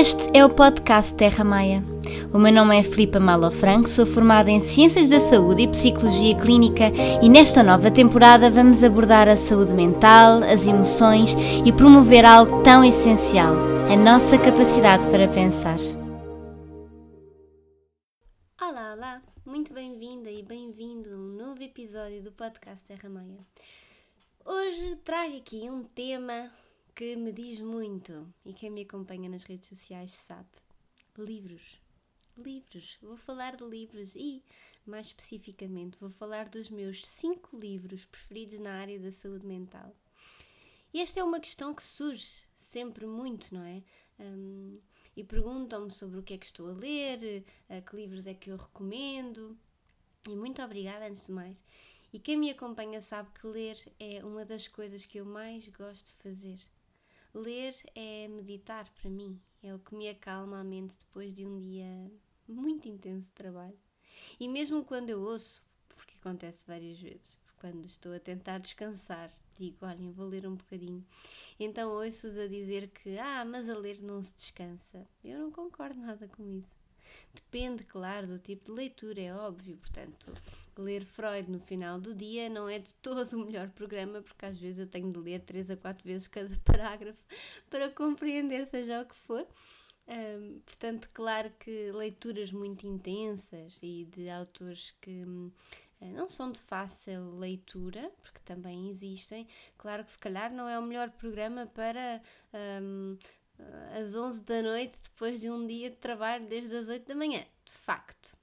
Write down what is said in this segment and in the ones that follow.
Este é o podcast Terra Maia. O meu nome é Filipa Malo Franco, sou formada em Ciências da Saúde e Psicologia Clínica e nesta nova temporada vamos abordar a saúde mental, as emoções e promover algo tão essencial, a nossa capacidade para pensar. Olá, olá! Muito bem-vinda e bem-vindo a um novo episódio do podcast Terra Maia. Hoje trago aqui um tema que me diz muito e quem me acompanha nas redes sociais sabe: livros. Livros. Vou falar de livros e, mais especificamente, vou falar dos meus cinco livros preferidos na área da saúde mental. E esta é uma questão que surge sempre muito, não é? Um, e perguntam-me sobre o que é que estou a ler, a que livros é que eu recomendo. E muito obrigada, antes de mais. E quem me acompanha sabe que ler é uma das coisas que eu mais gosto de fazer. Ler é meditar para mim, é o que me acalma a mente depois de um dia muito intenso de trabalho. E mesmo quando eu ouço, porque acontece várias vezes, quando estou a tentar descansar, digo, olhem, vou ler um bocadinho. Então ouço-os a dizer que, ah, mas a ler não se descansa. Eu não concordo nada com isso. Depende, claro, do tipo de leitura, é óbvio. Portanto, ler Freud no final do dia não é de todo o melhor programa, porque às vezes eu tenho de ler três a quatro vezes cada parágrafo para compreender, seja o que for. Um, portanto, claro que leituras muito intensas e de autores que um, não são de fácil leitura, porque também existem, claro que se calhar não é o melhor programa para um, às 11 da noite, depois de um dia de trabalho desde as 8 da manhã, de facto.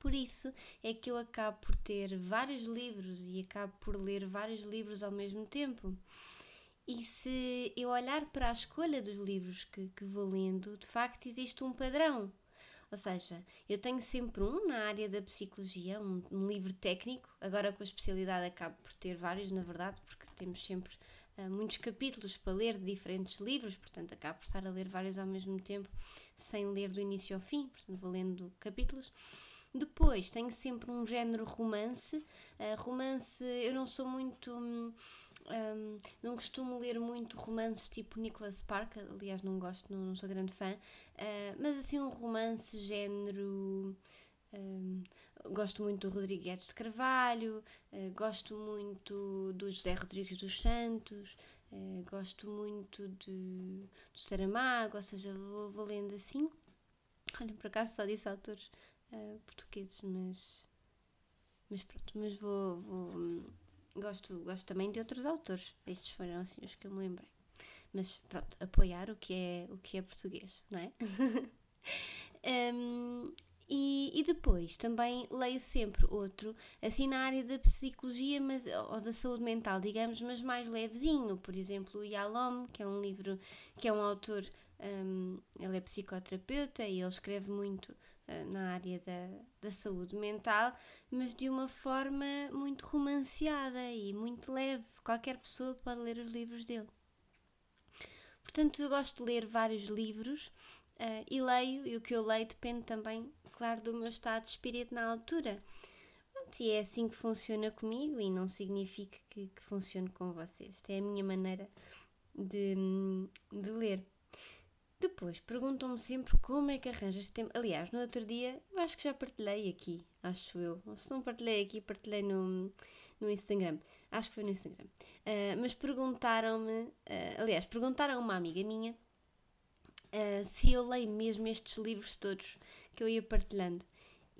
Por isso é que eu acabo por ter vários livros e acabo por ler vários livros ao mesmo tempo. E se eu olhar para a escolha dos livros que, que vou lendo, de facto existe um padrão. Ou seja, eu tenho sempre um na área da psicologia, um, um livro técnico, agora com a especialidade acabo por ter vários, na verdade, porque temos sempre uh, muitos capítulos para ler de diferentes livros, portanto acabo por estar a ler vários ao mesmo tempo, sem ler do início ao fim, portanto vou lendo capítulos. Depois tenho sempre um género romance. Uh, romance, eu não sou muito. Um, um, não costumo ler muito romances tipo Nicholas Spark, aliás, não gosto, não, não sou grande fã, uh, mas assim, um romance género. Um, gosto muito do Rodrigues de Carvalho, uh, gosto muito do José Rodrigues dos Santos, uh, gosto muito de, do Saramago, ou seja, vou, vou lendo assim. Olha, por acaso só disse autores uh, portugueses, mas, mas pronto, mas vou, vou gosto, gosto também de outros autores. Estes foram assim os que eu me lembrei. Mas pronto, apoiar o que é, o que é português, não é? um, e, e, depois também leio sempre outro, assim na área da psicologia mas, ou da saúde mental, digamos, mas mais levezinho. Por exemplo, o Yalom, que é um livro, que é um autor, um, ele é psicoterapeuta e ele escreve muito eh, na área da, da saúde mental, mas de uma forma muito romanceada e muito leve. Qualquer pessoa pode ler os livros dele. Portanto, eu gosto de ler vários livros uh, e leio, e o que eu leio depende também, claro, do meu estado de espírito na altura. E é assim que funciona comigo e não significa que, que funcione com vocês. Esta é a minha maneira de, de ler. Depois perguntam-me sempre como é que arranjas tempo. Aliás, no outro dia, eu acho que já partilhei aqui, acho eu. Se não partilhei aqui, partilhei no, no Instagram. Acho que foi no Instagram. Uh, mas perguntaram-me, uh, aliás, perguntaram a uma amiga minha uh, se eu leio mesmo estes livros todos que eu ia partilhando.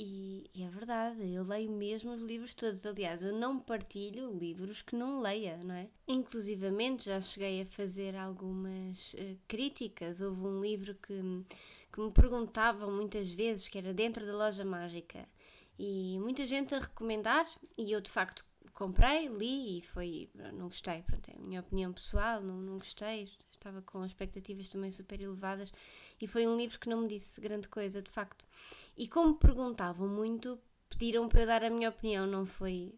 E, e, é verdade, eu leio mesmo os livros todos. Aliás, eu não partilho livros que não leia, não é? Inclusivamente já cheguei a fazer algumas uh, críticas. Houve um livro que, que me perguntavam muitas vezes, que era Dentro da Loja Mágica. E muita gente a recomendar, e eu de facto comprei, li e foi. Não gostei, pronto, é a minha opinião pessoal, não, não gostei estava com expectativas também super elevadas e foi um livro que não me disse grande coisa, de facto. E como perguntavam muito, pediram para eu dar a minha opinião, não foi.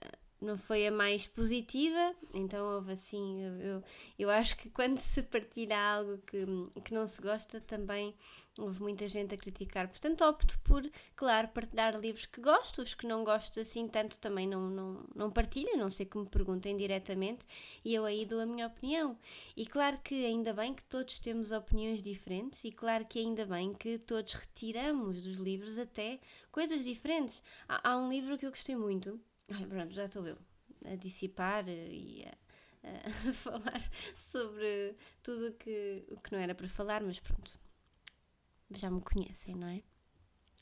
Eh, não foi a mais positiva, então houve assim, eu, eu, acho que quando se partilha algo que, que não se gosta, também houve muita gente a criticar. Portanto, opto por, claro, partilhar livros que gosto, os que não gosto assim tanto também não, não, não partilho, não sei que me perguntem diretamente, e eu aí dou a minha opinião. E claro que ainda bem que todos temos opiniões diferentes, e claro que ainda bem que todos retiramos dos livros até coisas diferentes. Há, há um livro que eu gostei muito Ai, pronto, já estou eu a dissipar e a, a falar sobre tudo que, o que não era para falar, mas pronto, já me conhecem, não é?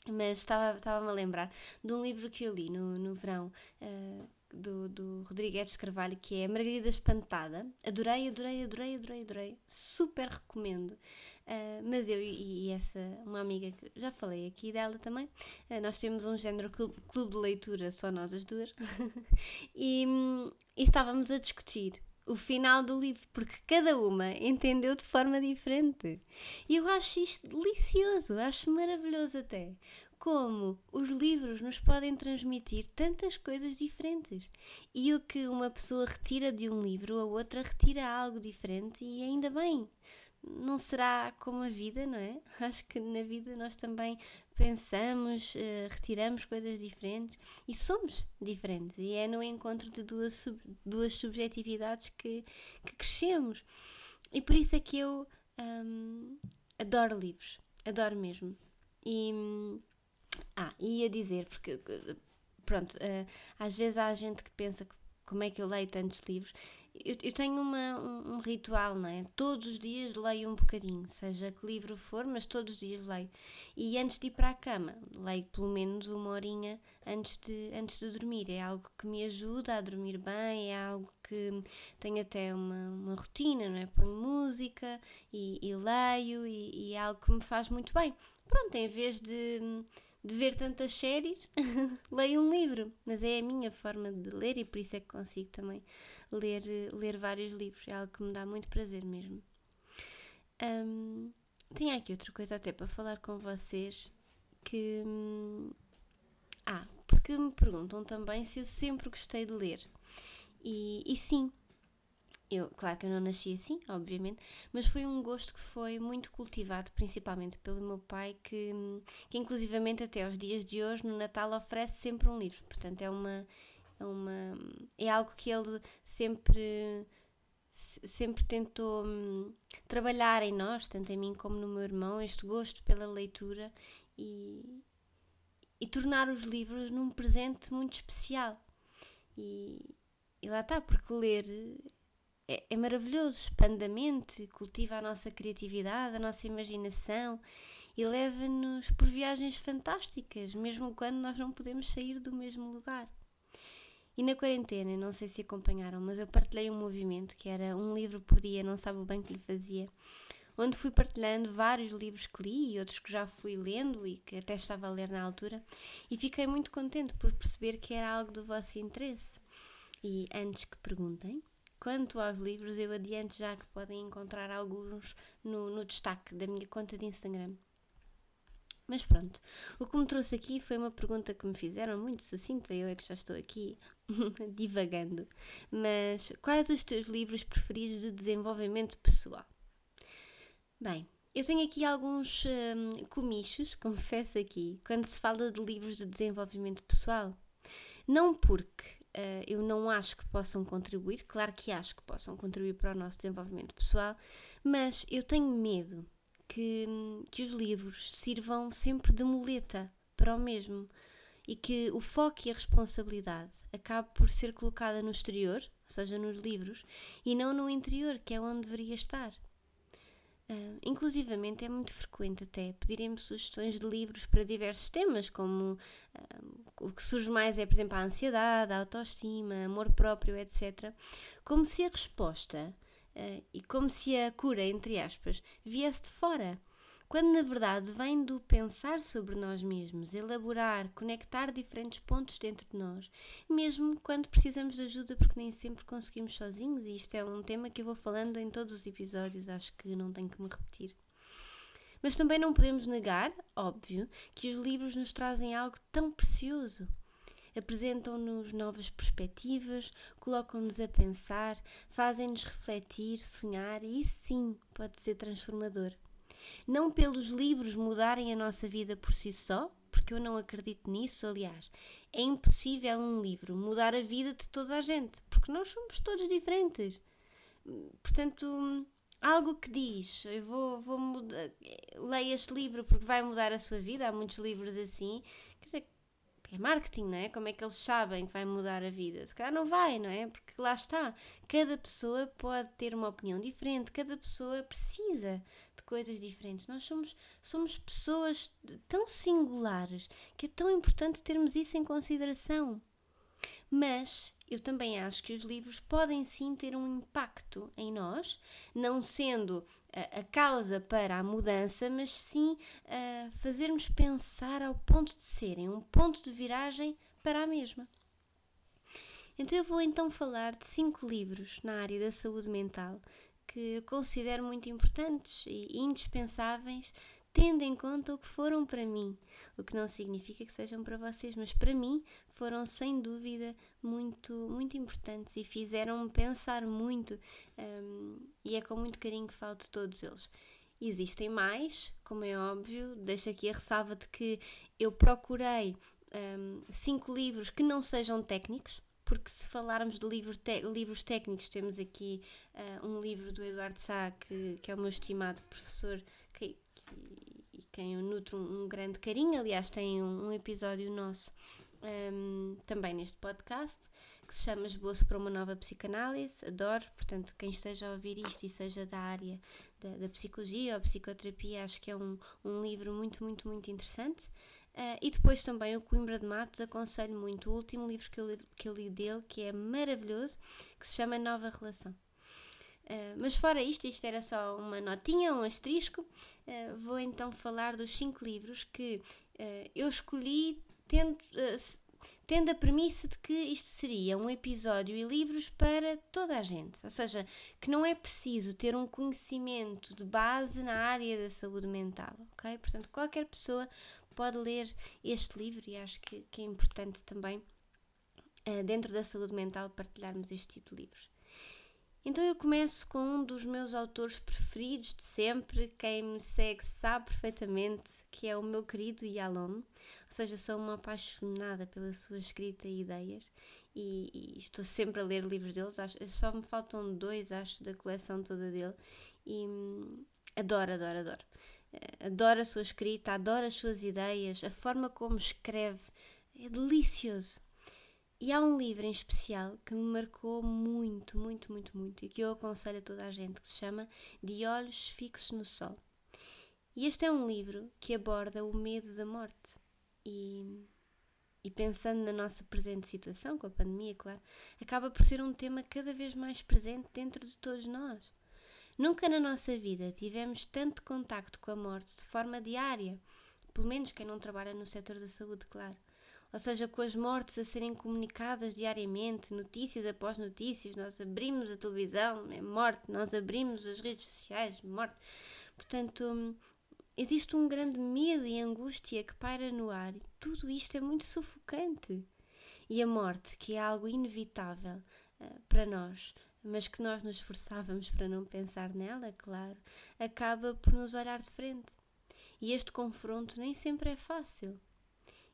Mas estava-me a lembrar de um livro que eu li no, no verão uh, do, do Rodrigues Carvalho, que é Margarida Espantada. Adorei, adorei, adorei, adorei, adorei. Super recomendo. Uh, mas eu e, e, essa, uma amiga que já falei aqui dela também, uh, nós temos um género clube, clube, de leitura, só nós as duas, e, e estávamos a discutir o final do livro, porque cada uma entendeu de forma diferente. E eu acho isto delicioso, acho maravilhoso até. Como os livros nos podem transmitir tantas coisas diferentes. E o que uma pessoa retira de um livro, a outra retira algo diferente, e ainda bem não será como a vida, não é? Acho que na vida nós também pensamos, uh, retiramos coisas diferentes e somos diferentes. E é no encontro de duas, sub, duas subjetividades que, que crescemos. E por isso é que eu um, adoro livros, adoro mesmo. E, ah, ia dizer, porque pronto, uh, às vezes há gente que pensa como é que eu leio tantos livros eu, eu tenho uma, um, um, ritual, não é? Todos os dias leio um bocadinho, seja que livro for, mas todos os dias leio. E antes de ir para a cama, leio pelo menos uma horinha antes de, antes de dormir. É algo que me ajuda a dormir bem, é algo que tenho até uma, uma rotina, não é? Ponho música e, e leio e, e é algo que me faz muito bem. Pronto, em vez de de ver tantas séries, leio um livro. Mas é a minha forma de ler e por isso é que consigo também ler, ler vários livros. É algo que me dá muito prazer mesmo. Um, tinha aqui outra coisa até para falar com vocês que. Hum, ah, porque me perguntam também se eu sempre gostei de ler. E, e sim, eu, claro que eu não nasci assim, obviamente, mas foi um gosto que foi muito cultivado, principalmente pelo meu pai, que, hum, que inclusivamente até aos dias de hoje, no Natal, oferece sempre um livro. Portanto, é uma, uma, é algo que ele sempre sempre tentou hum, trabalhar em nós, tanto em mim como no meu irmão, este gosto pela leitura e, e tornar os livros num presente muito especial. E, e lá está, porque ler é, é, maravilhoso, expande a mente, cultiva a nossa criatividade, a nossa imaginação e leva-nos por viagens fantásticas, mesmo quando nós não podemos sair do mesmo lugar. E na quarentena, não sei se acompanharam, mas eu partilhei um movimento que era um livro por dia, não sabe o bem que lhe fazia, onde fui partilhando vários livros que li e outros que já fui lendo e que até estava a ler na altura, e fiquei muito contente por perceber que era algo do vosso interesse. E antes que perguntem, quanto aos livros, eu adianto já que podem encontrar alguns no, no destaque da minha conta de Instagram. Mas pronto, o que me trouxe aqui foi uma pergunta que me fizeram muito sucinta, eu é que já estou aqui divagando. Mas quais os teus livros preferidos de desenvolvimento pessoal? Bem, eu tenho aqui alguns hum, comichos, confesso aqui, quando se fala de livros de desenvolvimento pessoal. Não porque uh, eu não acho que possam contribuir, claro que acho que possam contribuir para o nosso desenvolvimento pessoal, mas eu tenho medo que, que os livros sirvam sempre de muleta para o mesmo e que o foco e a responsabilidade acabe por ser colocada no exterior, ou seja, nos livros, e não no interior, que é onde deveria estar. Uh, inclusivamente é muito frequente até pedirem-me sugestões de livros para diversos temas, como uh, o que surge mais é, por exemplo, a ansiedade, a autoestima, amor próprio, etc. Como se a resposta uh, e como se a cura, entre aspas, viesse de fora, quando na verdade vem do pensar sobre nós mesmos, elaborar, conectar diferentes pontos dentro de nós, mesmo quando precisamos de ajuda, porque nem sempre conseguimos sozinhos, e isto é um tema que eu vou falando em todos os episódios, acho que não tenho que me repetir. Mas também não podemos negar, óbvio, que os livros nos trazem algo tão precioso apresentam-nos novas perspectivas, colocam-nos a pensar, fazem-nos refletir, sonhar e isso sim pode ser transformador. Não pelos livros mudarem a nossa vida por si só, porque eu não acredito nisso, aliás. É impossível um livro mudar a vida de toda a gente, porque nós somos todos diferentes. Portanto, algo que diz, eu vou, vou mudar, leia este livro porque vai mudar a sua vida, há muitos livros assim, quer dizer, é marketing, não é? Como é que eles sabem que vai mudar a vida? Se calhar não vai, não é? Porque lá está, cada pessoa pode ter uma opinião diferente, cada pessoa precisa coisas diferentes. Nós somos, somos pessoas tão singulares que é tão importante termos isso em consideração. Mas eu também acho que os livros podem sim ter um impacto em nós, não sendo a, a causa para a mudança, mas sim a fazermos pensar ao ponto de serem um ponto de viragem para a mesma. Então eu vou então falar de cinco livros na área da saúde mental que considero muito importantes e indispensáveis tendo em conta o que foram para mim, o que não significa que sejam para vocês, mas para mim foram sem dúvida muito, muito importantes e fizeram-me pensar muito, um, e é com muito carinho que falo de todos eles. Existem mais, como é óbvio, deixo aqui a ressalva de que eu procurei um, cinco livros que não sejam técnicos, porque se falarmos de livros, livros técnicos, temos aqui uh, um livro do Eduardo Sá, que, que é o meu estimado professor que, e quem eu nutro um, um, grande carinho. Aliás, tem um, um episódio nosso um, também neste podcast que se chama Esboço para uma Nova Psicanálise. Adoro, portanto, quem esteja a ouvir isto e seja da área da, da psicologia ou psicoterapia, acho que é um, um livro muito, muito, muito interessante. Uh, e depois também o Coimbra de Matos, aconselho muito o último livro que eu, li, que eu li dele, que é maravilhoso, que se chama Nova Relação. Uh, mas fora isto, isto era só uma notinha, um asterisco, uh, vou então falar dos cinco livros que eu escolhi tendo, tendo a premissa de que isto seria um episódio e livros para toda a gente. Ou seja, que não é preciso ter um conhecimento de base na área da saúde mental, ok? Portanto, qualquer pessoa pode ler este livro e acho que, que é importante também, dentro da saúde mental, partilharmos este tipo de livros. Então eu começo com um dos meus autores preferidos de sempre, quem me segue sabe perfeitamente que é o meu querido Yalom, ou seja, sou uma apaixonada pela sua escrita e ideias e, e estou sempre a ler livros deles, acho, só me faltam dois, acho, da coleção toda dele e hum, adoro, adoro, adoro. Eh, adoro a sua escrita, adoro as suas ideias, a forma como escreve, é delicioso. E há um livro em especial que me marcou muito, muito, muito, muito e que eu aconselho a toda a gente, que se chama De Olhos Fixos no Sol. E este é um livro que aborda o medo da morte. E, e pensando na nossa presente situação, com a pandemia, claro, acaba por ser um tema cada vez mais presente dentro de todos nós. Nunca na nossa vida tivemos tanto contacto com a morte de forma diária, pelo menos quem não trabalha no setor da saúde, claro ou seja, com as mortes a serem comunicadas diariamente, notícias após notícias, nós abrimos a televisão, é morte, nós abrimos as redes sociais, morte. Portanto, existe um grande medo e angústia que paira no ar e tudo isto é muito sufocante. E a morte, que é algo inevitável uh, para nós, mas que nós nos esforçávamos para não pensar nela, claro, acaba por nos olhar de frente. E este confronto nem sempre é fácil.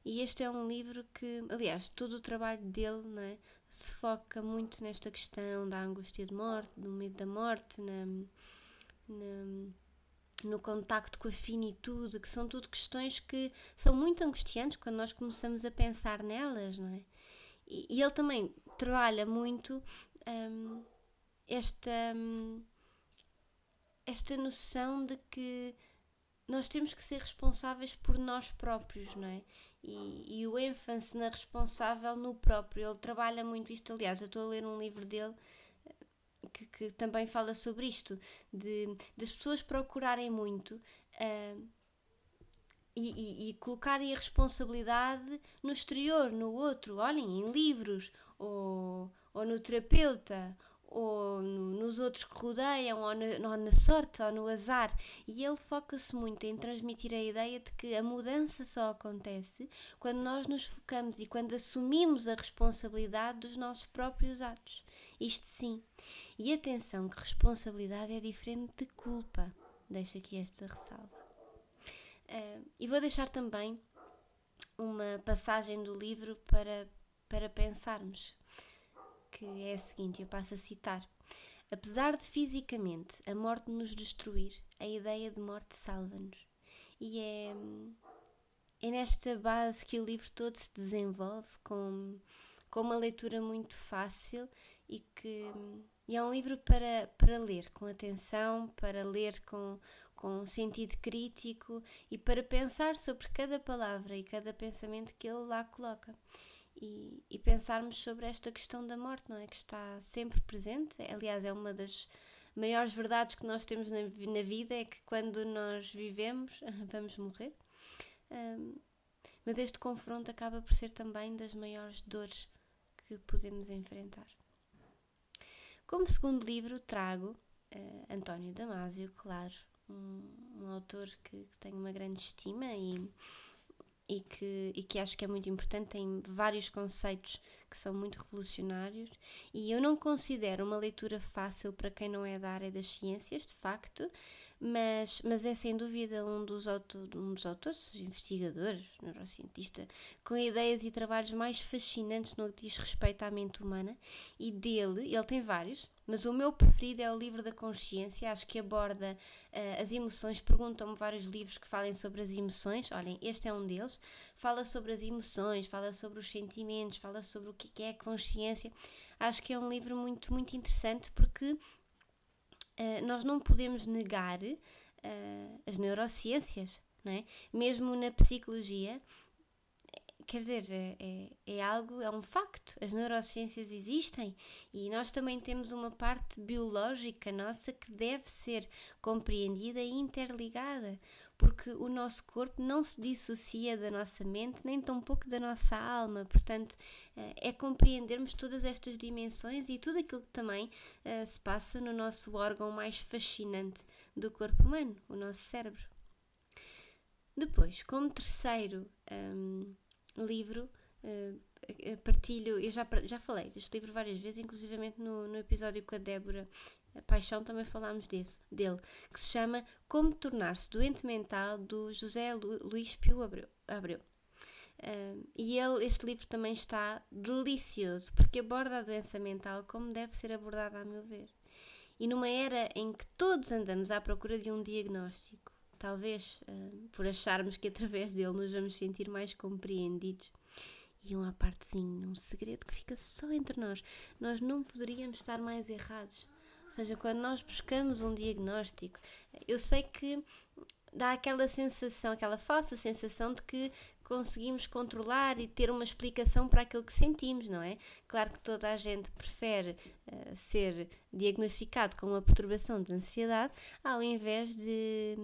E este é um livro que, aliás, todo o trabalho dele né, se foca muito nesta questão da angústia de morte, do medo da morte, na, na, no contacto com a finitude, que são tudo questões que são muito angustiantes quando nós começamos a pensar nelas, não é? E, e ele também trabalha muito um, esta, um, esta noção de que nós temos que ser responsáveis por nós próprios, não é? E, e, o ênfase na responsável no próprio. Ele trabalha muito isto. Aliás, eu estou a ler um livro dele eh, que, que também fala sobre isto, de, das pessoas procurarem muito uh, e, e, e, colocarem a responsabilidade no exterior, no outro. Olhem, em livros, ou, ou no terapeuta, ou no, nos outros que rodeiam, ou, ou na sorte, ou no azar. E ele foca-se muito em transmitir a ideia de que a mudança só acontece quando nós nos focamos e quando assumimos a responsabilidade dos nossos próprios atos. Isto sim. E atenção, que responsabilidade é diferente de culpa. Deixo aqui esta ressalva. Uh, e vou deixar também uma passagem do livro para, para pensarmos que é a seguinte, eu passo a citar. Apesar de fisicamente a morte nos destruir, a ideia de morte salva-nos. E é, é nesta base que o livro todo se desenvolve, com, com uma leitura muito fácil e que e é um livro para, para ler com atenção, para ler com, com sentido crítico e para pensar sobre cada palavra e cada pensamento que ele lá coloca e, e, pensarmos sobre esta questão da morte, não é? Que está sempre presente. Aliás, é uma das maiores verdades que nós temos na, na vida: é que quando nós vivemos, vamos morrer. Um, mas este confronto acaba por ser também das maiores dores que podemos enfrentar. Como segundo livro, trago uh, António Damasio, claro, um, um autor que, que tenho uma grande estima e e que, e que acho que é muito importante, tem vários conceitos que são muito revolucionários. E eu não considero uma leitura fácil para quem não é da área das ciências, de facto, mas, mas é sem dúvida um dos, autor, um dos autores, investigadores, neurocientista, com ideias e trabalhos mais fascinantes no que diz respeito à mente humana. E dele, ele tem vários, mas o meu preferido é o livro da consciência, acho que aborda uh, as emoções. Perguntam-me vários livros que falem sobre as emoções. Olhem, este é um deles. Fala sobre as emoções, fala sobre os sentimentos, fala sobre o que é a consciência. Acho que é um livro muito, muito interessante porque uh, nós não podemos negar uh, as neurociências, não é? mesmo na psicologia quer dizer, é, é, é, algo, é um facto. As neurociências existem e nós também temos uma parte biológica nossa que deve ser compreendida e interligada, porque o nosso corpo não se dissocia da nossa mente, nem tampouco da nossa alma. Portanto, é, é compreendermos todas estas dimensões e tudo aquilo que também uh, se passa no nosso órgão mais fascinante do corpo humano, o nosso cérebro. Depois, como terceiro. Um, livro. Uh, partilho, eu já, já falei deste livro várias vezes, inclusivamente no, no episódio com a Débora a Paixão também falámos desse, dele, que se chama Como Tornar-se Doente Mental, do José Lu, Luís Pio Abreu. Abreu. Uh, e ele, este livro também está delicioso, porque aborda a doença mental como deve ser abordada, a meu ver. E numa era em que todos andamos à procura de um diagnóstico, talvez uh, por acharmos que através dele nos vamos sentir mais compreendidos. E uma partezinha, um segredo que fica só entre nós. Nós não poderíamos estar mais errados. Ou seja, quando nós buscamos um diagnóstico, eu sei que dá aquela sensação, aquela falsa sensação de que conseguimos controlar e ter uma explicação para aquilo que sentimos, não é? Claro que toda a gente prefere uh, ser diagnosticado com uma perturbação de ansiedade ao invés de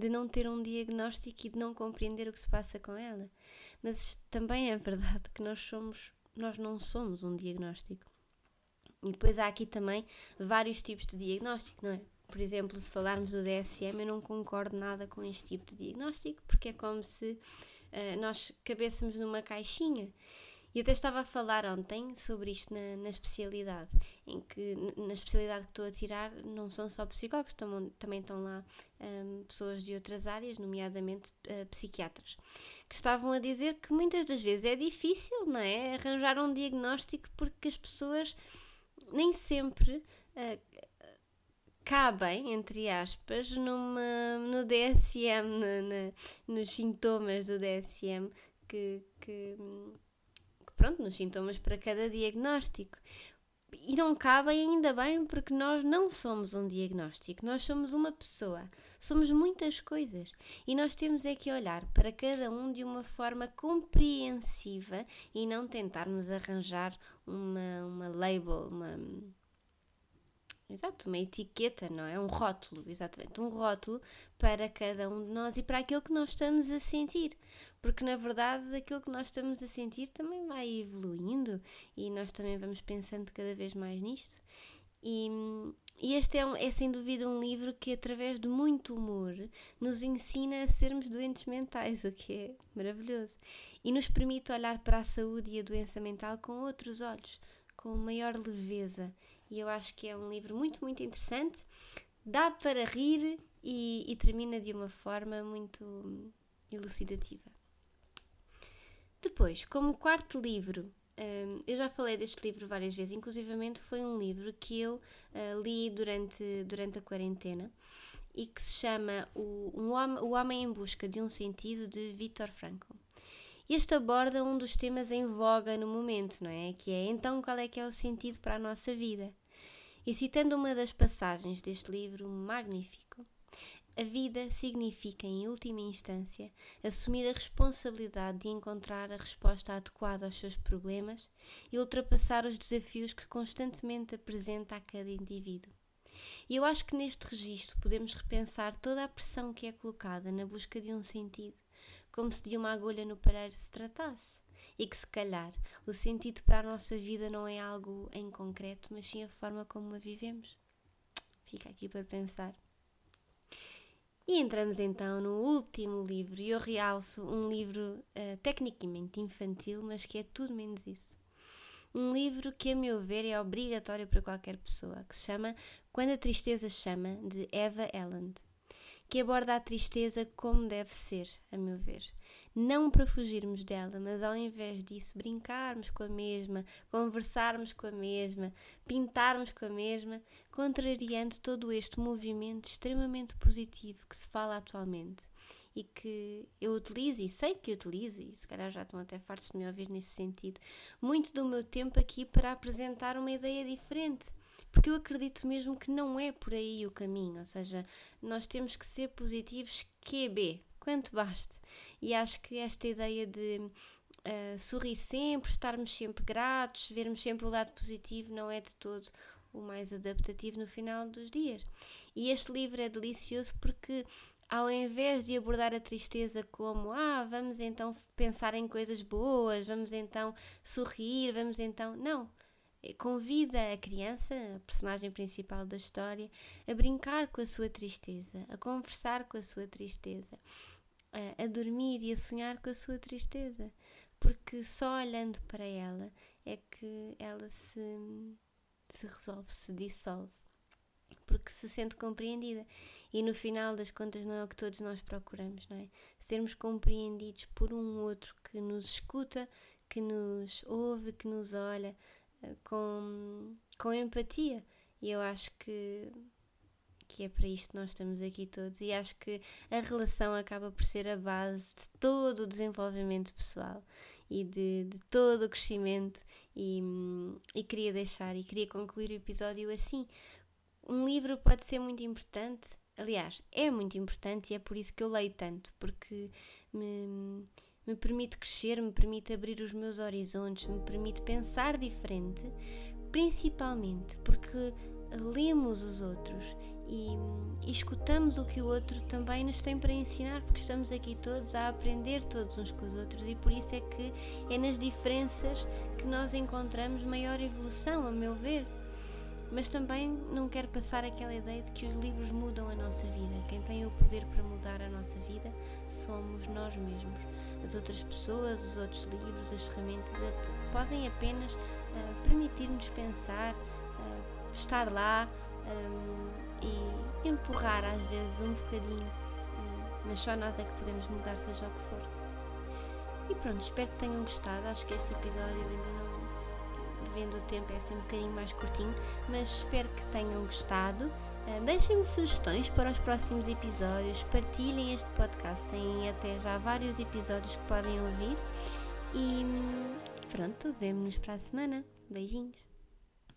de não ter um diagnóstico e de não compreender o que se passa com ela. Mas também é verdade que nós somos, nós não somos um diagnóstico. E depois há aqui também vários tipos de diagnóstico, não é? Por exemplo, se falarmos do DSM, eu não concordo nada com este tipo de diagnóstico, porque é como se uh, nós cabêssemos numa caixinha e até estava a falar ontem sobre isto na, na especialidade, em que na especialidade que estou a tirar não são só psicólogos, também, também estão lá um, pessoas de outras áreas, nomeadamente uh, psiquiatras, que estavam a dizer que muitas das vezes é difícil, não é? Arranjar um diagnóstico porque as pessoas nem sempre uh, cabem, entre aspas, numa, no DSM, no, no, nos sintomas do DSM que, que pronto, nos sintomas para cada diagnóstico. E não cabem ainda bem porque nós não somos um diagnóstico, nós somos uma pessoa, somos muitas coisas e nós temos é que olhar para cada um de uma forma compreensiva e não tentarmos arranjar uma, uma label, uma, Exato, uma etiqueta, não é? Um rótulo, exatamente. Um rótulo para cada um de nós e para aquilo que nós estamos a sentir. Porque na verdade aquilo que nós estamos a sentir também vai evoluindo e nós também vamos pensando cada vez mais nisto. E, e este é, é, sem dúvida um livro que, através de muito humor, nos ensina a sermos doentes mentais, o que é maravilhoso. E nos permite olhar para a saúde e a doença mental com outros olhos, com maior leveza. E eu acho que é um livro muito, muito interessante. Dá para rir e, e termina de uma forma muito elucidativa. Depois, como quarto livro, um, eu já falei deste livro várias vezes, inclusivamente foi um livro que eu uh, li durante, durante a quarentena e que se chama o, um homem, o Homem em Busca de um Sentido, de Viktor Frankl. Este aborda um dos temas em voga no momento, não é? Que é então qual é que é o sentido para a nossa vida? E citando uma das passagens deste livro magnífico, a vida significa, em última instância, assumir a responsabilidade de encontrar a resposta adequada aos seus problemas e ultrapassar os desafios que constantemente apresenta a cada indivíduo. E eu acho que neste registro podemos repensar toda a pressão que é colocada na busca de um sentido, como se de uma agulha no palheiro se tratasse. E que, se calhar, o sentido para a nossa vida não é algo em concreto, mas sim a forma como a vivemos. Fica aqui para pensar. E entramos então no último livro, e eu realço um livro uh, tecnicamente infantil, mas que é tudo menos isso. Um livro que, a meu ver, é obrigatório para qualquer pessoa, que se chama Quando a Tristeza Chama, de Eva Elland, que aborda a tristeza como deve ser, a meu ver não para fugirmos dela, mas ao invés disso brincarmos com a mesma, conversarmos com a mesma, pintarmos com a mesma, contrariando todo este movimento extremamente positivo que se fala atualmente e que eu utilizo e sei que utilizo, e se calhar já estão até fartos de me ouvir nesse sentido, muito do meu tempo aqui para apresentar uma ideia diferente. Porque eu acredito mesmo que não é por aí o caminho, ou seja, nós temos que ser positivos QB, quanto baste. E acho que esta ideia de uh, sorrir sempre, estarmos sempre gratos, vermos sempre o lado positivo, não é de todo o mais adaptativo no final dos dias. E este livro é delicioso porque ao invés de abordar a tristeza como ah, vamos então pensar em coisas boas, vamos então sorrir, vamos então. Não. Convida a criança, a personagem principal da história, a brincar com a sua tristeza, a conversar com a sua tristeza, a, a dormir e a sonhar com a sua tristeza, porque só olhando para ela é que ela se, se resolve, se dissolve, porque se sente compreendida. E no final das contas não é o que todos nós procuramos, não é? Sermos compreendidos por um outro que nos escuta, que nos ouve, que nos olha eh, com, com empatia. E eu acho que que é para isto que nós estamos aqui todos e acho que a relação acaba por ser a base de todo o desenvolvimento pessoal e de, de todo o crescimento e, e queria deixar e queria concluir o episódio assim. Um livro pode ser muito importante, aliás, é muito importante e é por isso que eu leio tanto, porque me, me permite crescer, me permite abrir os meus horizontes, me permite pensar diferente, principalmente porque lemos os outros e, e, escutamos o que o outro também nos tem para ensinar, porque estamos aqui todos a aprender todos uns com os outros e por isso é que é nas diferenças que nós encontramos maior evolução, a meu ver. Mas também não quero passar aquela ideia de que os livros mudam a nossa vida. Quem tem o poder para mudar a nossa vida somos nós mesmos. As outras pessoas, os outros livros, as ferramentas podem apenas uh, permitir-nos pensar, uh, estar lá. Um, e empurrar às vezes um bocadinho, mas só nós é que podemos mudar, seja o que for. E pronto, espero que tenham gostado. Acho que este episódio ainda não, vendo o tempo, é assim um bocadinho mais curtinho, mas espero que tenham gostado. Uh, Deixem-me sugestões para os próximos episódios, partilhem este podcast, têm até já vários episódios que podem ouvir. E, e pronto, vemo-nos para a semana. Beijinhos!